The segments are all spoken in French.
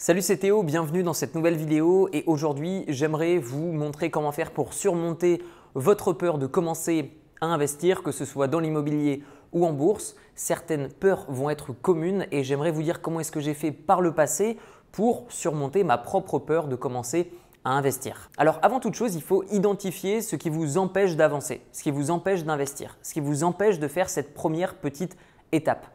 Salut c'est Théo, bienvenue dans cette nouvelle vidéo et aujourd'hui j'aimerais vous montrer comment faire pour surmonter votre peur de commencer à investir, que ce soit dans l'immobilier ou en bourse. Certaines peurs vont être communes et j'aimerais vous dire comment est-ce que j'ai fait par le passé pour surmonter ma propre peur de commencer à investir. Alors avant toute chose, il faut identifier ce qui vous empêche d'avancer, ce qui vous empêche d'investir, ce qui vous empêche de faire cette première petite étape.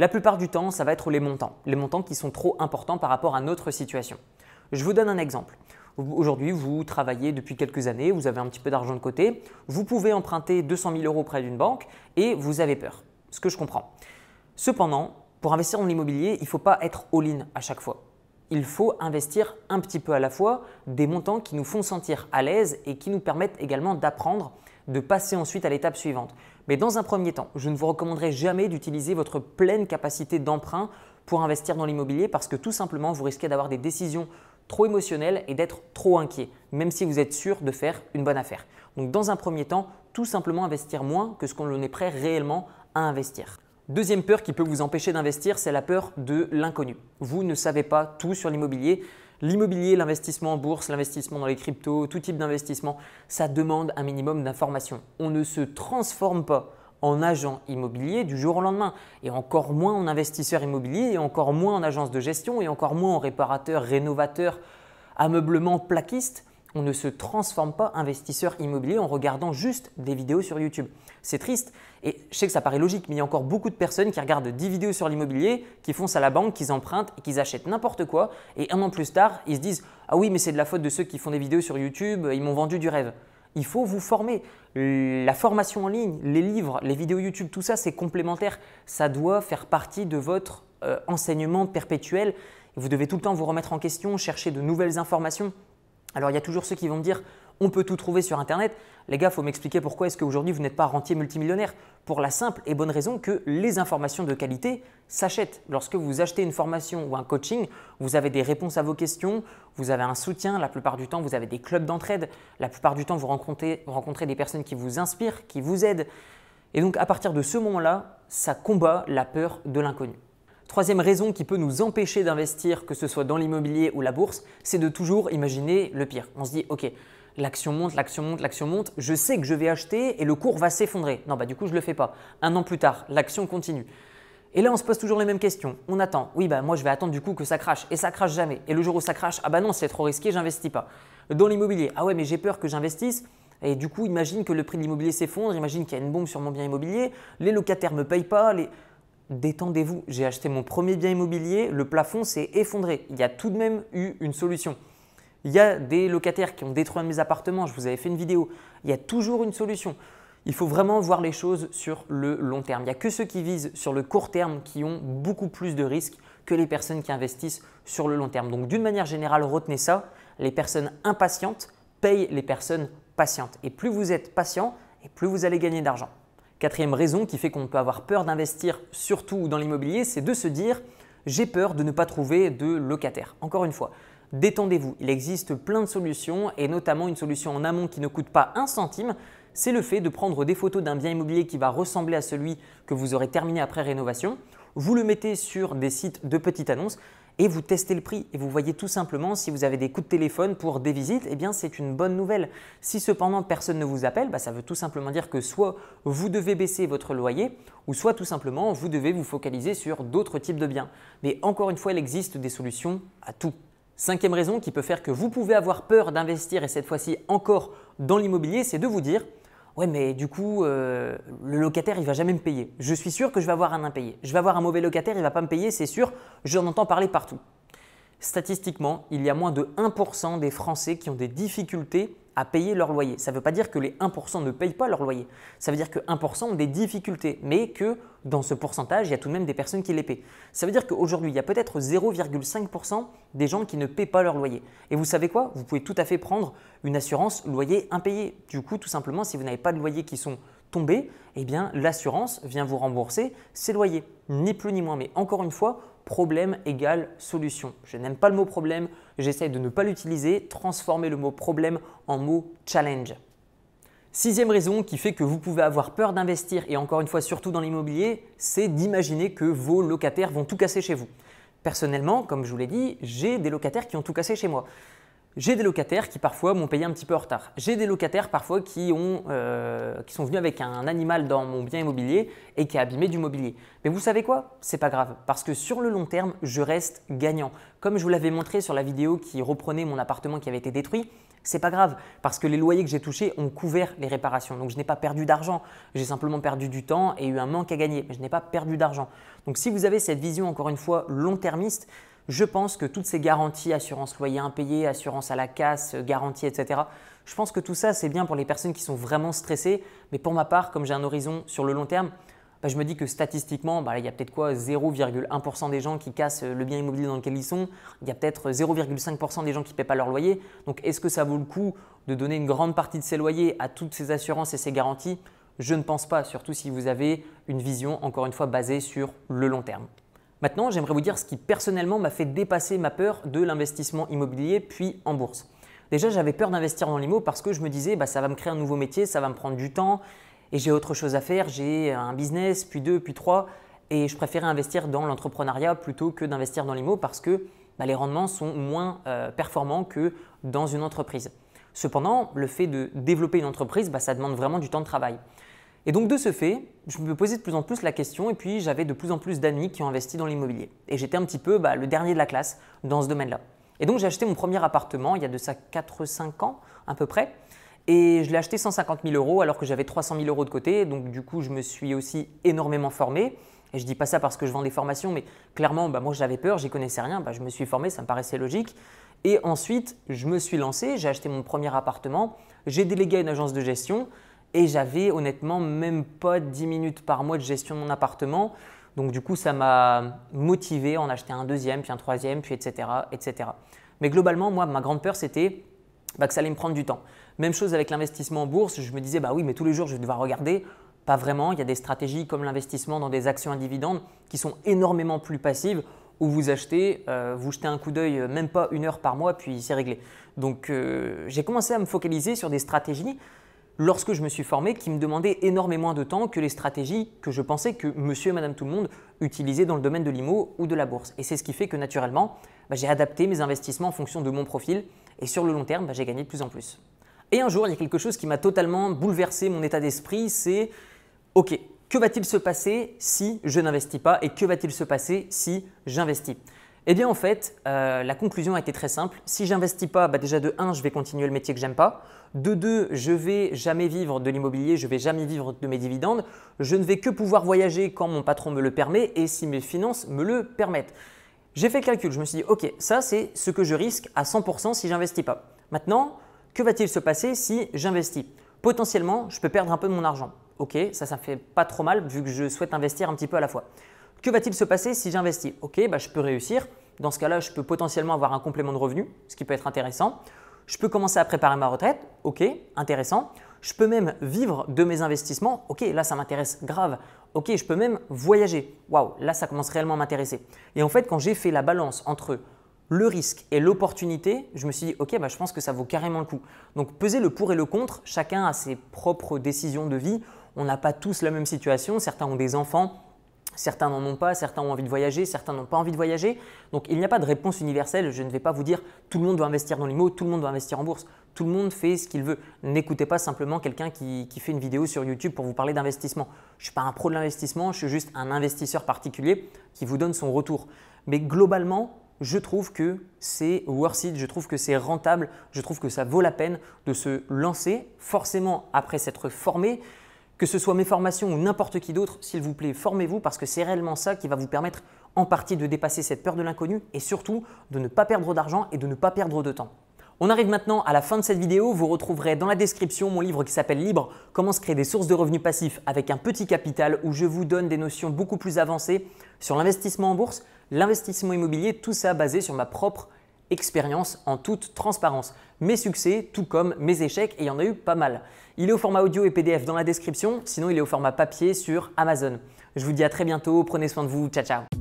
La plupart du temps, ça va être les montants, les montants qui sont trop importants par rapport à notre situation. Je vous donne un exemple. Aujourd'hui, vous travaillez depuis quelques années, vous avez un petit peu d'argent de côté, vous pouvez emprunter 200 000 euros près d'une banque et vous avez peur, ce que je comprends. Cependant, pour investir dans l'immobilier, il ne faut pas être all-in à chaque fois. Il faut investir un petit peu à la fois des montants qui nous font sentir à l'aise et qui nous permettent également d'apprendre, de passer ensuite à l'étape suivante. Mais dans un premier temps, je ne vous recommanderai jamais d'utiliser votre pleine capacité d'emprunt pour investir dans l'immobilier parce que tout simplement, vous risquez d'avoir des décisions trop émotionnelles et d'être trop inquiet, même si vous êtes sûr de faire une bonne affaire. Donc dans un premier temps, tout simplement investir moins que ce qu'on est prêt réellement à investir. Deuxième peur qui peut vous empêcher d'investir, c'est la peur de l'inconnu. Vous ne savez pas tout sur l'immobilier. L'immobilier, l'investissement en bourse, l'investissement dans les cryptos, tout type d'investissement, ça demande un minimum d'informations. On ne se transforme pas en agent immobilier du jour au lendemain, et encore moins en investisseur immobilier, et encore moins en agence de gestion, et encore moins en réparateur, rénovateur, ameublement, plaquiste on ne se transforme pas investisseur immobilier en regardant juste des vidéos sur YouTube. C'est triste et je sais que ça paraît logique, mais il y a encore beaucoup de personnes qui regardent 10 vidéos sur l'immobilier, qui foncent à la banque, qui empruntent et qui achètent n'importe quoi. Et un an plus tard, ils se disent Ah oui, mais c'est de la faute de ceux qui font des vidéos sur YouTube, ils m'ont vendu du rêve. Il faut vous former. La formation en ligne, les livres, les vidéos YouTube, tout ça, c'est complémentaire. Ça doit faire partie de votre euh, enseignement perpétuel. Vous devez tout le temps vous remettre en question, chercher de nouvelles informations. Alors il y a toujours ceux qui vont me dire on peut tout trouver sur Internet. Les gars, faut m'expliquer pourquoi est-ce qu'aujourd'hui vous n'êtes pas rentier multimillionnaire? Pour la simple et bonne raison que les informations de qualité s'achètent. Lorsque vous achetez une formation ou un coaching, vous avez des réponses à vos questions, vous avez un soutien, la plupart du temps vous avez des clubs d'entraide, la plupart du temps vous rencontrez, vous rencontrez des personnes qui vous inspirent, qui vous aident. Et donc à partir de ce moment-là, ça combat la peur de l'inconnu. Troisième raison qui peut nous empêcher d'investir, que ce soit dans l'immobilier ou la bourse, c'est de toujours imaginer le pire. On se dit, ok, l'action monte, l'action monte, l'action monte, je sais que je vais acheter et le cours va s'effondrer. Non, bah du coup, je ne le fais pas. Un an plus tard, l'action continue. Et là, on se pose toujours les mêmes questions. On attend. Oui, bah moi, je vais attendre du coup que ça crache. Et ça crache jamais. Et le jour où ça crache, ah bah non, c'est trop risqué, j'investis pas. Dans l'immobilier, ah ouais, mais j'ai peur que j'investisse. Et du coup, imagine que le prix de l'immobilier s'effondre, imagine qu'il y a une bombe sur mon bien immobilier, les locataires ne me payent pas, les détendez-vous. J'ai acheté mon premier bien immobilier, le plafond s'est effondré. Il y a tout de même eu une solution. Il y a des locataires qui ont détruit mes appartements, je vous avais fait une vidéo. Il y a toujours une solution. Il faut vraiment voir les choses sur le long terme. Il n'y a que ceux qui visent sur le court terme qui ont beaucoup plus de risques que les personnes qui investissent sur le long terme. Donc d'une manière générale, retenez ça, les personnes impatientes payent les personnes patientes. Et plus vous êtes patient, et plus vous allez gagner d'argent. Quatrième raison qui fait qu'on peut avoir peur d'investir surtout dans l'immobilier, c'est de se dire j'ai peur de ne pas trouver de locataire. Encore une fois, détendez-vous, il existe plein de solutions et notamment une solution en amont qui ne coûte pas un centime, c'est le fait de prendre des photos d'un bien immobilier qui va ressembler à celui que vous aurez terminé après rénovation. Vous le mettez sur des sites de petites annonces et vous testez le prix et vous voyez tout simplement si vous avez des coups de téléphone pour des visites, eh bien c'est une bonne nouvelle. Si cependant personne ne vous appelle, bah, ça veut tout simplement dire que soit vous devez baisser votre loyer ou soit tout simplement vous devez vous focaliser sur d'autres types de biens. Mais encore une fois, il existe des solutions à tout. Cinquième raison qui peut faire que vous pouvez avoir peur d'investir et cette fois-ci encore dans l'immobilier, c'est de vous dire Ouais, mais du coup, euh, le locataire, il va jamais me payer. Je suis sûr que je vais avoir un impayé. Je vais avoir un mauvais locataire, il va pas me payer, c'est sûr. J'en entends parler partout. Statistiquement, il y a moins de 1% des Français qui ont des difficultés à payer leur loyer. Ça ne veut pas dire que les 1% ne payent pas leur loyer. Ça veut dire que 1% ont des difficultés, mais que dans ce pourcentage, il y a tout de même des personnes qui les paient. Ça veut dire qu'aujourd'hui, il y a peut-être 0,5% des gens qui ne paient pas leur loyer. Et vous savez quoi? Vous pouvez tout à fait prendre une assurance loyer impayé. Du coup, tout simplement, si vous n'avez pas de loyers qui sont tombés, eh bien l'assurance vient vous rembourser ces loyers. Ni plus ni moins. Mais encore une fois, problème égale solution. Je n'aime pas le mot problème, j'essaie de ne pas l'utiliser, transformer le mot problème en mot challenge. Sixième raison qui fait que vous pouvez avoir peur d'investir, et encore une fois surtout dans l'immobilier, c'est d'imaginer que vos locataires vont tout casser chez vous. Personnellement, comme je vous l'ai dit, j'ai des locataires qui ont tout cassé chez moi. J'ai des locataires qui parfois m'ont payé un petit peu en retard. J'ai des locataires parfois qui, ont, euh, qui sont venus avec un animal dans mon bien immobilier et qui a abîmé du mobilier. Mais vous savez quoi? C'est pas grave parce que sur le long terme, je reste gagnant. Comme je vous l'avais montré sur la vidéo qui reprenait mon appartement qui avait été détruit, c'est pas grave parce que les loyers que j'ai touchés ont couvert les réparations. Donc je n'ai pas perdu d'argent, j'ai simplement perdu du temps et eu un manque à gagner, mais je n'ai pas perdu d'argent. Donc si vous avez cette vision encore une fois long-termiste, je pense que toutes ces garanties, assurance loyer impayé, assurance à la casse, garantie, etc., je pense que tout ça, c'est bien pour les personnes qui sont vraiment stressées. Mais pour ma part, comme j'ai un horizon sur le long terme, bah, je me dis que statistiquement, bah, il y a peut-être quoi 0,1% des gens qui cassent le bien immobilier dans lequel ils sont. Il y a peut-être 0,5% des gens qui ne paient pas leur loyer. Donc est-ce que ça vaut le coup de donner une grande partie de ces loyers à toutes ces assurances et ces garanties? Je ne pense pas, surtout si vous avez une vision, encore une fois, basée sur le long terme. Maintenant, j'aimerais vous dire ce qui personnellement m'a fait dépasser ma peur de l'investissement immobilier puis en bourse. Déjà, j'avais peur d'investir dans l'IMO parce que je me disais, bah, ça va me créer un nouveau métier, ça va me prendre du temps et j'ai autre chose à faire. J'ai un business, puis deux, puis trois. Et je préférais investir dans l'entrepreneuriat plutôt que d'investir dans l'IMO parce que bah, les rendements sont moins euh, performants que dans une entreprise. Cependant, le fait de développer une entreprise, bah, ça demande vraiment du temps de travail. Et donc de ce fait, je me posais de plus en plus la question et puis j'avais de plus en plus d'amis qui ont investi dans l'immobilier. Et j'étais un petit peu bah, le dernier de la classe dans ce domaine-là. Et donc j'ai acheté mon premier appartement il y a de ça 4-5 ans à peu près. Et je l'ai acheté 150 000 euros alors que j'avais 300 000 euros de côté. Donc du coup, je me suis aussi énormément formé. Et je dis pas ça parce que je vends des formations, mais clairement, bah, moi j'avais peur, j'y connaissais rien. Bah, je me suis formé, ça me paraissait logique. Et ensuite, je me suis lancé, j'ai acheté mon premier appartement, j'ai délégué à une agence de gestion et j'avais honnêtement même pas 10 minutes par mois de gestion de mon appartement. Donc du coup, ça m'a motivé à en acheter un deuxième, puis un troisième, puis etc. etc. Mais globalement, moi, ma grande peur, c'était bah, que ça allait me prendre du temps. Même chose avec l'investissement en bourse, je me disais, bah oui, mais tous les jours, je vais devoir regarder. Pas vraiment, il y a des stratégies comme l'investissement dans des actions individendes qui sont énormément plus passives, où vous achetez, euh, vous jetez un coup d'œil euh, même pas une heure par mois, puis c'est réglé. Donc euh, j'ai commencé à me focaliser sur des stratégies lorsque je me suis formé qui me demandaient énormément de temps que les stratégies que je pensais que monsieur et madame tout le monde utilisaient dans le domaine de l'IMO ou de la bourse. Et c'est ce qui fait que naturellement, bah, j'ai adapté mes investissements en fonction de mon profil et sur le long terme, bah, j'ai gagné de plus en plus. Et un jour, il y a quelque chose qui m'a totalement bouleversé mon état d'esprit, c'est OK, que va-t-il se passer si je n'investis pas et que va-t-il se passer si j'investis? Eh bien en fait, euh, la conclusion a été très simple. Si j'investis pas, bah, déjà de 1, je vais continuer le métier que j'aime pas. De 2, je vais jamais vivre de l'immobilier, je vais jamais vivre de mes dividendes. Je ne vais que pouvoir voyager quand mon patron me le permet et si mes finances me le permettent. J'ai fait le calcul, je me suis dit, ok, ça c'est ce que je risque à 100% si j'investis pas. Maintenant, que va-t-il se passer si j'investis? Potentiellement, je peux perdre un peu de mon argent. Ok, ça, ça fait pas trop mal vu que je souhaite investir un petit peu à la fois. Que va-t-il se passer si j'investis? Ok, bah, je peux réussir. Dans ce cas-là, je peux potentiellement avoir un complément de revenu, ce qui peut être intéressant. Je peux commencer à préparer ma retraite. Ok, intéressant. Je peux même vivre de mes investissements. Ok, là, ça m'intéresse grave. Ok, je peux même voyager. Waouh, là, ça commence réellement à m'intéresser. Et en fait, quand j'ai fait la balance entre le risque et l'opportunité, je me suis dit, ok, bah, je pense que ça vaut carrément le coup. Donc, peser le pour et le contre, chacun a ses propres décisions de vie. On n'a pas tous la même situation. Certains ont des enfants, Certains n'en ont pas, certains ont envie de voyager, certains n'ont pas envie de voyager. Donc il n'y a pas de réponse universelle. Je ne vais pas vous dire tout le monde doit investir dans l'IMO, tout le monde doit investir en bourse. Tout le monde fait ce qu'il veut. N'écoutez pas simplement quelqu'un qui, fait une vidéo sur YouTube pour vous parler d'investissement. Je ne suis pas un pro de l'investissement, je suis juste un investisseur particulier qui vous donne son retour. Mais globalement, je trouve que c'est worth it, je trouve que c'est rentable, je trouve que ça vaut la peine de se lancer, forcément après s'être formé, que ce soit mes formations ou n'importe qui d'autre, s'il vous plaît, formez-vous parce que c'est réellement ça qui va vous permettre en partie de dépasser cette peur de l'inconnu et surtout de ne pas perdre d'argent et de ne pas perdre de temps. On arrive maintenant à la fin de cette vidéo. Vous retrouverez dans la description mon livre qui s'appelle Libre, comment se créer des sources de revenus passifs avec un petit capital où je vous donne des notions beaucoup plus avancées sur l'investissement en bourse, l'investissement immobilier, tout ça basé sur ma propre expérience en toute transparence. Mes succès, tout comme mes échecs, et il y en a eu pas mal. Il est au format audio et PDF dans la description, sinon il est au format papier sur Amazon. Je vous dis à très bientôt, prenez soin de vous, ciao ciao